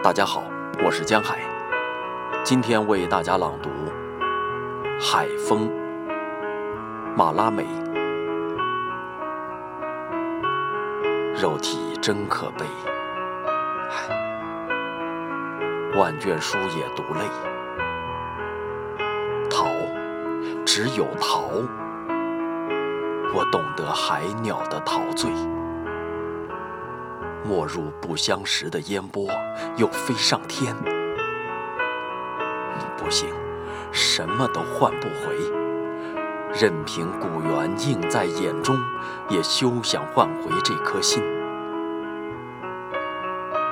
大家好，我是江海，今天为大家朗读《海风》马拉美。肉体真可悲，唉，万卷书也读累。逃，只有逃，我懂得海鸟的陶醉。没入不相识的烟波，又飞上天。不行，什么都换不回。任凭古猿映在眼中，也休想换回这颗心。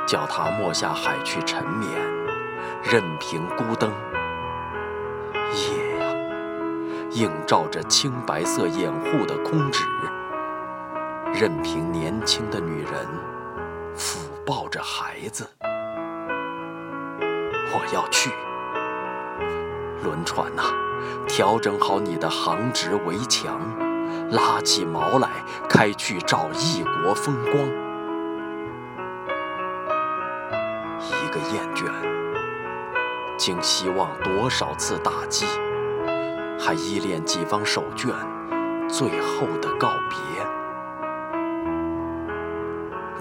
叫他没下海去沉眠，任凭孤灯，夜呀，映照着青白色掩护的空纸，任凭年轻的女人。抚抱着孩子，我要去。轮船呐，调整好你的航直围墙，拉起锚来，开去找异国风光。一个厌倦，竟希望多少次打击，还依恋几方手绢，最后的告别。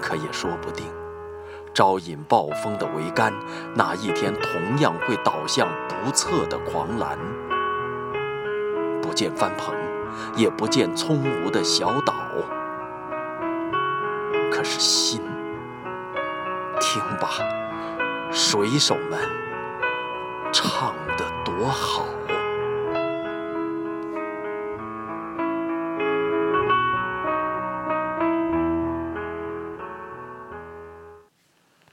可也说不定，招引暴风的桅杆，哪一天同样会倒向不测的狂澜。不见帆篷，也不见葱芜的小岛，可是心，听吧，水手们唱得多好。